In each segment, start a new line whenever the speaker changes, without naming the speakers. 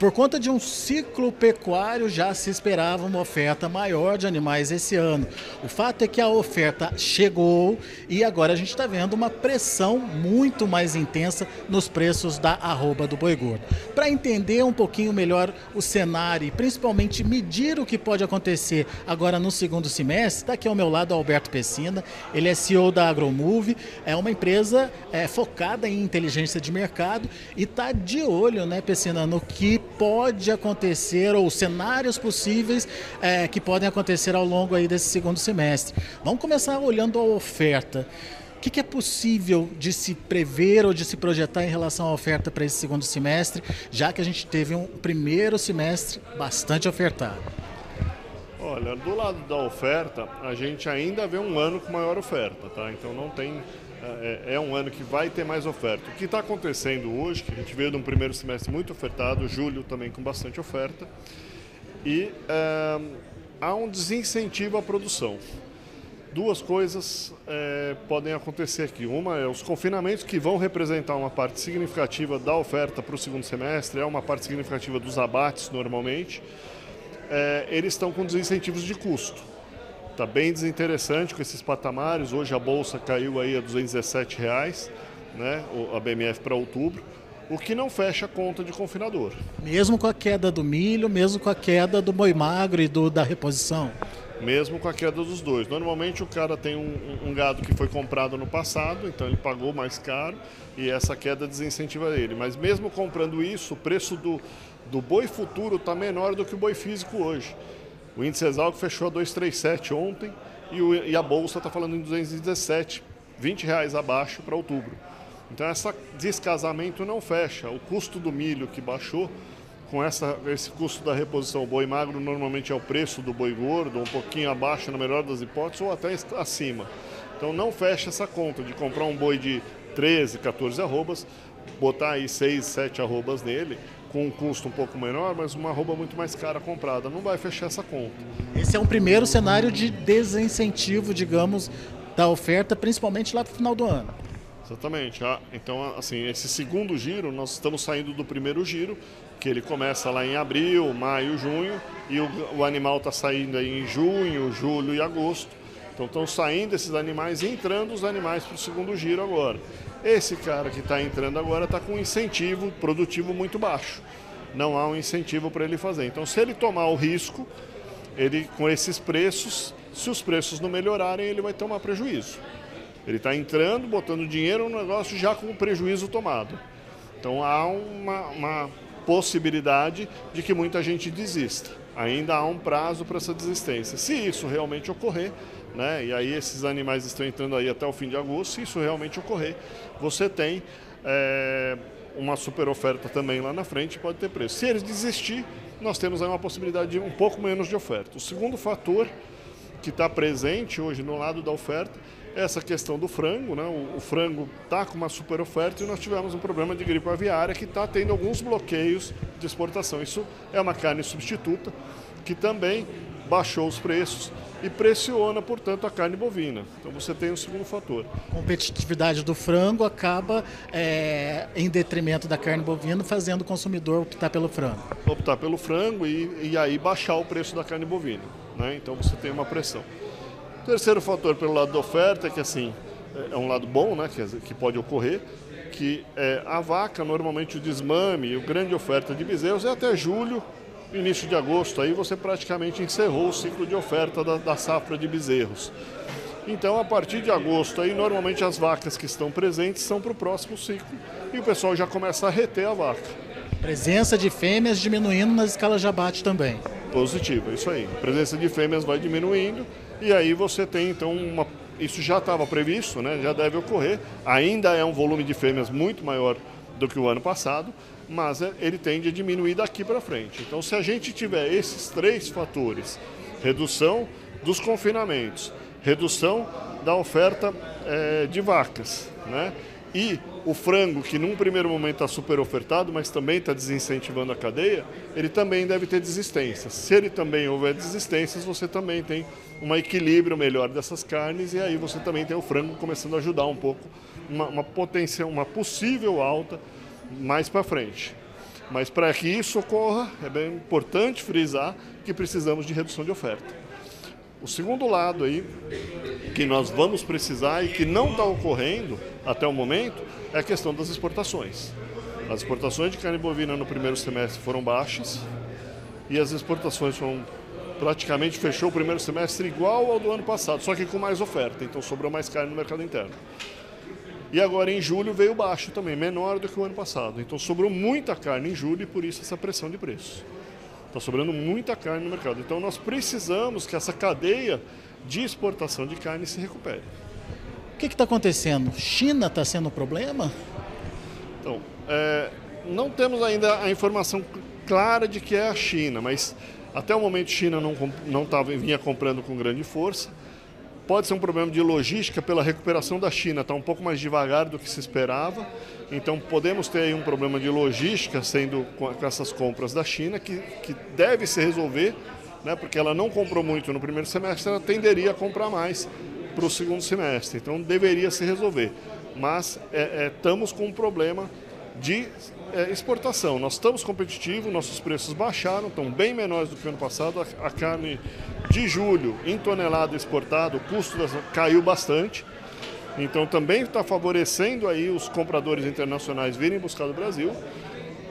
por conta de um ciclo pecuário já se esperava uma oferta maior de animais esse ano. O fato é que a oferta chegou e agora a gente está vendo uma pressão muito mais intensa nos preços da arroba do boi gordo. Para entender um pouquinho melhor o cenário e principalmente medir o que pode acontecer agora no segundo semestre, está aqui ao meu lado Alberto Pessina, ele é CEO da Agromove, é uma empresa é, focada em inteligência de mercado e está de olho, né, Pessina, no que pode acontecer ou cenários possíveis é, que podem acontecer ao longo aí desse segundo semestre. Vamos começar olhando a oferta. O que, que, é possível de se prever ou de se projetar em relação à oferta para esse segundo semestre, já que a gente teve um primeiro semestre bastante ofertado?
Olha, do lado da oferta, a gente ainda vê um ano com maior oferta, tá? Então não tem. É, é um ano que vai ter mais oferta. O que está acontecendo hoje, que a gente veio de um primeiro semestre muito ofertado, julho também com bastante oferta, e é, há um desincentivo à produção duas coisas é, podem acontecer aqui. Uma é os confinamentos que vão representar uma parte significativa da oferta para o segundo semestre, é uma parte significativa dos abates normalmente. É, eles estão com desincentivos de custo. Está bem desinteressante com esses patamares. Hoje a bolsa caiu aí a 217 reais, né, a BMF para outubro o que não fecha a conta de confinador.
Mesmo com a queda do milho, mesmo com a queda do boi magro e do, da reposição?
mesmo com a queda dos dois. Normalmente o cara tem um, um, gado que foi comprado no passado, então ele pagou mais caro e essa queda desincentiva ele. Mas mesmo comprando isso, o preço do, do boi futuro está menor do que o boi físico hoje. O índice Exalc fechou a 237 ontem e, o, e a bolsa está falando em 217, 20 reais abaixo para outubro. Então esse descasamento não fecha. O custo do milho que baixou com essa, esse custo da reposição, o boi magro normalmente é o preço do boi gordo, um pouquinho abaixo na melhor das hipóteses, ou até acima. Então não fecha essa conta de comprar um boi de 13, 14 arrobas, botar aí 6, 7 arrobas nele, com um custo um pouco menor, mas uma arroba muito mais cara comprada. Não vai fechar essa conta.
Esse é um primeiro cenário de desincentivo, digamos, da oferta, principalmente lá para o final do ano.
Exatamente. Ah, então, assim, esse segundo giro, nós estamos saindo do primeiro giro, que ele começa lá em abril, maio, junho, e o, o animal está saindo aí em junho, julho e agosto. Então estão saindo esses animais e entrando os animais para o segundo giro agora. Esse cara que está entrando agora está com um incentivo produtivo muito baixo. Não há um incentivo para ele fazer. Então, se ele tomar o risco, ele com esses preços, se os preços não melhorarem, ele vai tomar prejuízo. Ele está entrando, botando dinheiro no negócio já com o prejuízo tomado. Então há uma, uma possibilidade de que muita gente desista. Ainda há um prazo para essa desistência. Se isso realmente ocorrer, né, e aí esses animais estão entrando aí até o fim de agosto, se isso realmente ocorrer, você tem é, uma super oferta também lá na frente pode ter preço. Se eles desistir, nós temos aí uma possibilidade de um pouco menos de oferta. O segundo fator que está presente hoje no lado da oferta essa questão do frango, né? O, o frango está com uma super oferta e nós tivemos um problema de gripe aviária que está tendo alguns bloqueios de exportação. Isso é uma carne substituta que também baixou os preços e pressiona, portanto, a carne bovina. Então você tem um segundo fator.
A competitividade do frango acaba é, em detrimento da carne bovina, fazendo o consumidor optar pelo frango.
Optar pelo frango e, e aí baixar o preço da carne bovina. Né? Então você tem uma pressão. Terceiro fator pelo lado da oferta, é que assim, é um lado bom, né, que, que pode ocorrer, que é, a vaca, normalmente o desmame, o grande oferta de bezerros é até julho, início de agosto, aí você praticamente encerrou o ciclo de oferta da, da safra de bezerros. Então, a partir de agosto, aí normalmente as vacas que estão presentes são para o próximo ciclo e o pessoal já começa a reter a vaca.
Presença de fêmeas diminuindo nas escalas de abate também.
Positivo, é isso aí. A presença de fêmeas vai diminuindo e aí você tem então uma. Isso já estava previsto, né? já deve ocorrer. Ainda é um volume de fêmeas muito maior do que o ano passado, mas é, ele tende a diminuir daqui para frente. Então, se a gente tiver esses três fatores, redução dos confinamentos, redução da oferta é, de vacas, né? e o frango, que num primeiro momento está super ofertado, mas também está desincentivando a cadeia, ele também deve ter desistências. Se ele também houver desistências, você também tem um equilíbrio melhor dessas carnes e aí você também tem o frango começando a ajudar um pouco uma, uma uma possível alta mais para frente. Mas para que isso ocorra, é bem importante frisar que precisamos de redução de oferta. O segundo lado aí, que nós vamos precisar e que não está ocorrendo até o momento, é a questão das exportações. As exportações de carne bovina no primeiro semestre foram baixas e as exportações foram praticamente fechou o primeiro semestre igual ao do ano passado, só que com mais oferta, então sobrou mais carne no mercado interno. E agora em julho veio baixo também, menor do que o ano passado. Então sobrou muita carne em julho e por isso essa pressão de preço. Está sobrando muita carne no mercado. Então nós precisamos que essa cadeia de exportação de carne se recupere.
O que está acontecendo? China está sendo um problema?
Então, é, não temos ainda a informação clara de que é a China, mas até o momento China não, não tava, vinha comprando com grande força. Pode ser um problema de logística pela recuperação da China, está um pouco mais devagar do que se esperava. Então podemos ter aí um problema de logística sendo com, essas compras da China, que, que deve se resolver, né, porque ela não comprou muito no primeiro semestre, ela tenderia a comprar mais para o segundo semestre. Então deveria se resolver. Mas é, é, estamos com um problema de é, exportação. Nós estamos competitivos, nossos preços baixaram, estão bem menores do que o ano passado. A, a carne de julho em tonelada exportada, o custo das, caiu bastante. Então também está favorecendo aí os compradores internacionais virem buscar do Brasil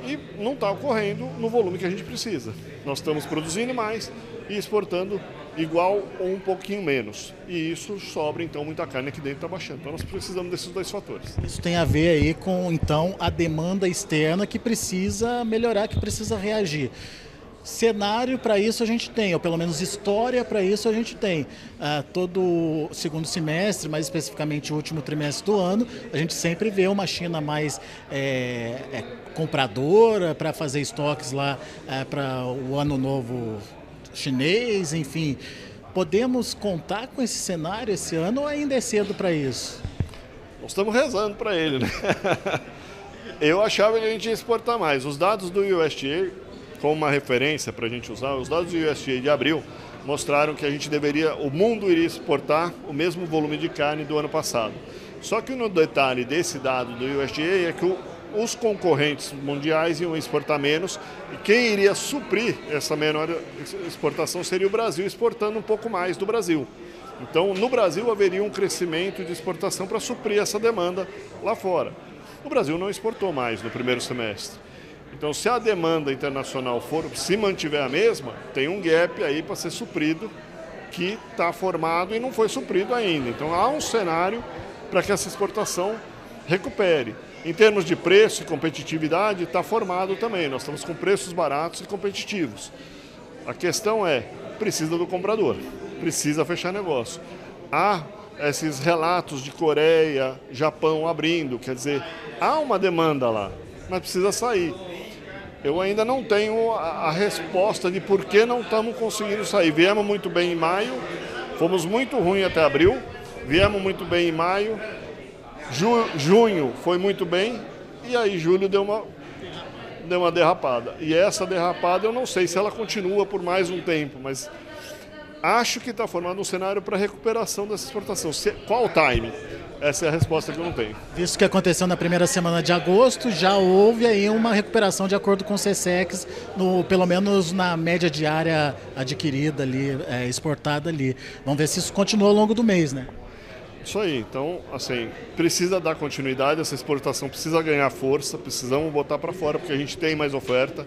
e não está ocorrendo no volume que a gente precisa. Nós estamos produzindo mais e exportando igual ou um pouquinho menos. E isso sobra então muita carne aqui dentro está baixando. Então nós precisamos desses dois fatores.
Isso tem a ver aí com então a demanda externa que precisa melhorar, que precisa reagir. Cenário para isso a gente tem, ou pelo menos história para isso a gente tem. Ah, todo segundo semestre, mais especificamente o último trimestre do ano, a gente sempre vê uma China mais é, é, compradora para fazer estoques lá é, para o ano novo chinês, enfim. Podemos contar com esse cenário esse ano ou ainda é cedo para isso?
Nós estamos rezando para ele, né? Eu achava que a gente ia exportar mais. Os dados do USDA como uma referência para a gente usar, os dados do USDA de abril mostraram que a gente deveria, o mundo iria exportar o mesmo volume de carne do ano passado. Só que no detalhe desse dado do USDA é que o, os concorrentes mundiais iam exportar menos e quem iria suprir essa menor exportação seria o Brasil, exportando um pouco mais do Brasil. Então, no Brasil haveria um crescimento de exportação para suprir essa demanda lá fora. O Brasil não exportou mais no primeiro semestre. Então, se a demanda internacional for se mantiver a mesma, tem um gap aí para ser suprido que está formado e não foi suprido ainda. Então, há um cenário para que essa exportação recupere. Em termos de preço e competitividade, está formado também. Nós estamos com preços baratos e competitivos. A questão é, precisa do comprador, precisa fechar negócio. Há esses relatos de Coreia, Japão abrindo, quer dizer, há uma demanda lá, mas precisa sair. Eu ainda não tenho a, resposta de por que não estamos conseguindo sair. Viemos muito bem em maio, fomos muito ruim até abril, viemos muito bem em maio, junho foi muito bem, e aí julho deu uma, deu uma derrapada. E essa derrapada eu não sei se ela continua por mais um tempo, mas acho que está formando um cenário para recuperação dessa exportação. Se, qual o time? Essa é a resposta que eu não tenho.
Visto que aconteceu na primeira semana de agosto, já houve aí uma recuperação de acordo com o CSEX, no, pelo menos na média diária adquirida ali, é, exportada ali. Vamos ver se isso continua ao longo do mês, né?
Isso aí, então, assim, precisa dar continuidade, essa exportação precisa ganhar força, precisamos botar para fora porque a gente tem mais oferta.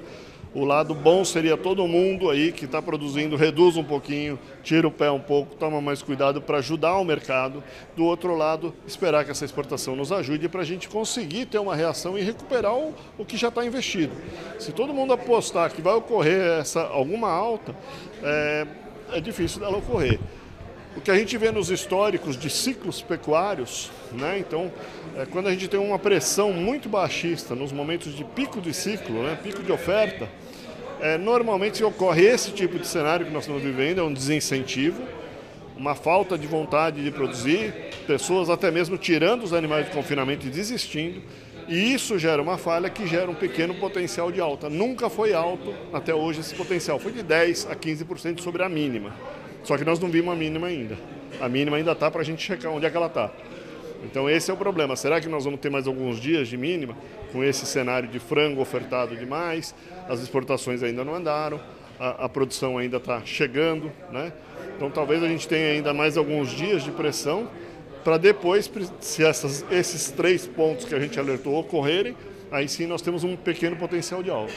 O lado bom seria todo mundo aí que está produzindo, reduz um pouquinho, tira o pé um pouco, toma mais cuidado para ajudar o mercado. Do outro lado, esperar que essa exportação nos ajude para a gente conseguir ter uma reação e recuperar o, o que já está investido. Se todo mundo apostar que vai ocorrer essa, alguma alta, é, é difícil dela ocorrer. O que a gente vê nos históricos de ciclos pecuários, né? então, é, quando a gente tem uma pressão muito baixista nos momentos de pico de ciclo, né? pico de oferta, é, normalmente ocorre esse tipo de cenário que nós estamos vivendo, é um desincentivo, uma falta de vontade de produzir, pessoas até mesmo tirando os animais de confinamento e desistindo, e isso gera uma falha que gera um pequeno potencial de alta. Nunca foi alto até hoje esse potencial, foi de 10 a 15% sobre a mínima. Só que nós não vimos a mínima ainda. A mínima ainda está para a gente checar onde é que ela está. Então esse é o problema. Será que nós vamos ter mais alguns dias de mínima com esse cenário de frango ofertado demais? As exportações ainda não andaram, a, a produção ainda está chegando, né? Então talvez a gente tenha ainda mais alguns dias de pressão para depois, se essas, esses três pontos que a gente alertou ocorrerem, aí sim nós temos um pequeno potencial de alta.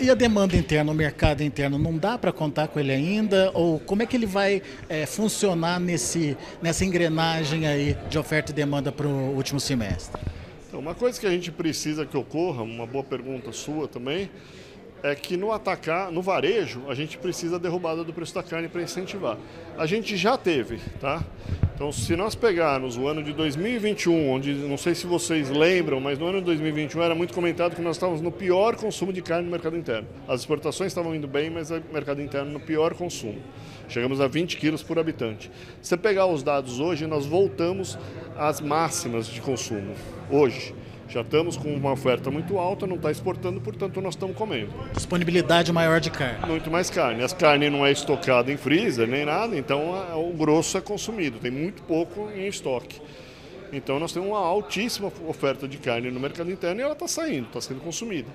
E a demanda interna, o mercado interno, não dá para contar com ele ainda? Ou como é que ele vai é, funcionar nesse, nessa engrenagem aí de oferta e demanda para o último semestre?
Então, uma coisa que a gente precisa que ocorra, uma boa pergunta sua também, é que no atacar, no varejo, a gente precisa da derrubada do preço da carne para incentivar. A gente já teve, tá? Então, se nós pegarmos o ano de 2021, onde não sei se vocês lembram, mas no ano de 2021 era muito comentado que nós estávamos no pior consumo de carne no mercado interno. As exportações estavam indo bem, mas o mercado interno no pior consumo. Chegamos a 20 quilos por habitante. Se pegar os dados hoje, nós voltamos às máximas de consumo. Hoje. Já estamos com uma oferta muito alta, não está exportando, portanto nós estamos comendo.
Disponibilidade maior de carne.
Muito mais carne. As carnes não é estocada em freezer nem nada, então o grosso é consumido, tem muito pouco em estoque. Então nós temos uma altíssima oferta de carne no mercado interno e ela está saindo, está sendo consumida.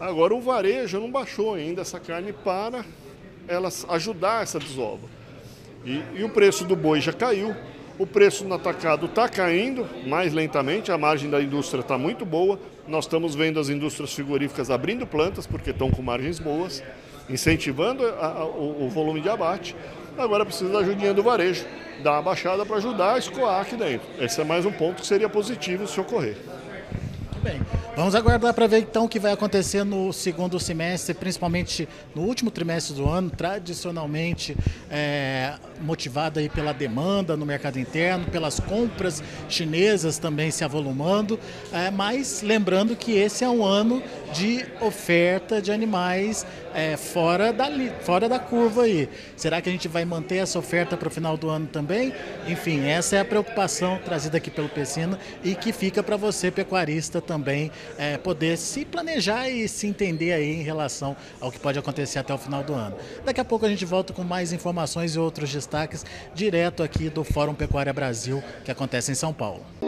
Agora o varejo não baixou ainda essa carne para elas ajudar essa desova. E, e o preço do boi já caiu, o preço no atacado está caindo mais lentamente, a margem da indústria está muito boa. Nós estamos vendo as indústrias frigoríficas abrindo plantas porque estão com margens boas, incentivando a, a, o, o, volume de abate. Agora precisa da ajudinha do varejo, dar uma baixada para ajudar a escoar aqui dentro. Esse é mais um ponto que seria positivo se ocorrer.
Muito bem. Vamos aguardar para ver então o que vai acontecer no segundo semestre, principalmente no último trimestre do ano, tradicionalmente é, motivado aí pela demanda no mercado interno, pelas compras chinesas também se avolumando, é, mas lembrando que esse é um ano de oferta de animais é, fora, da, fora da curva aí. Será que a gente vai manter essa oferta para o final do ano também? Enfim, essa é a preocupação trazida aqui pelo Pecina e que fica para você, pecuarista, também é, poder se planejar e se entender aí em relação ao que pode acontecer até o final do ano. Daqui a pouco a gente volta com mais informações e outros destaques direto aqui do Fórum Pecuária Brasil que acontece em São Paulo.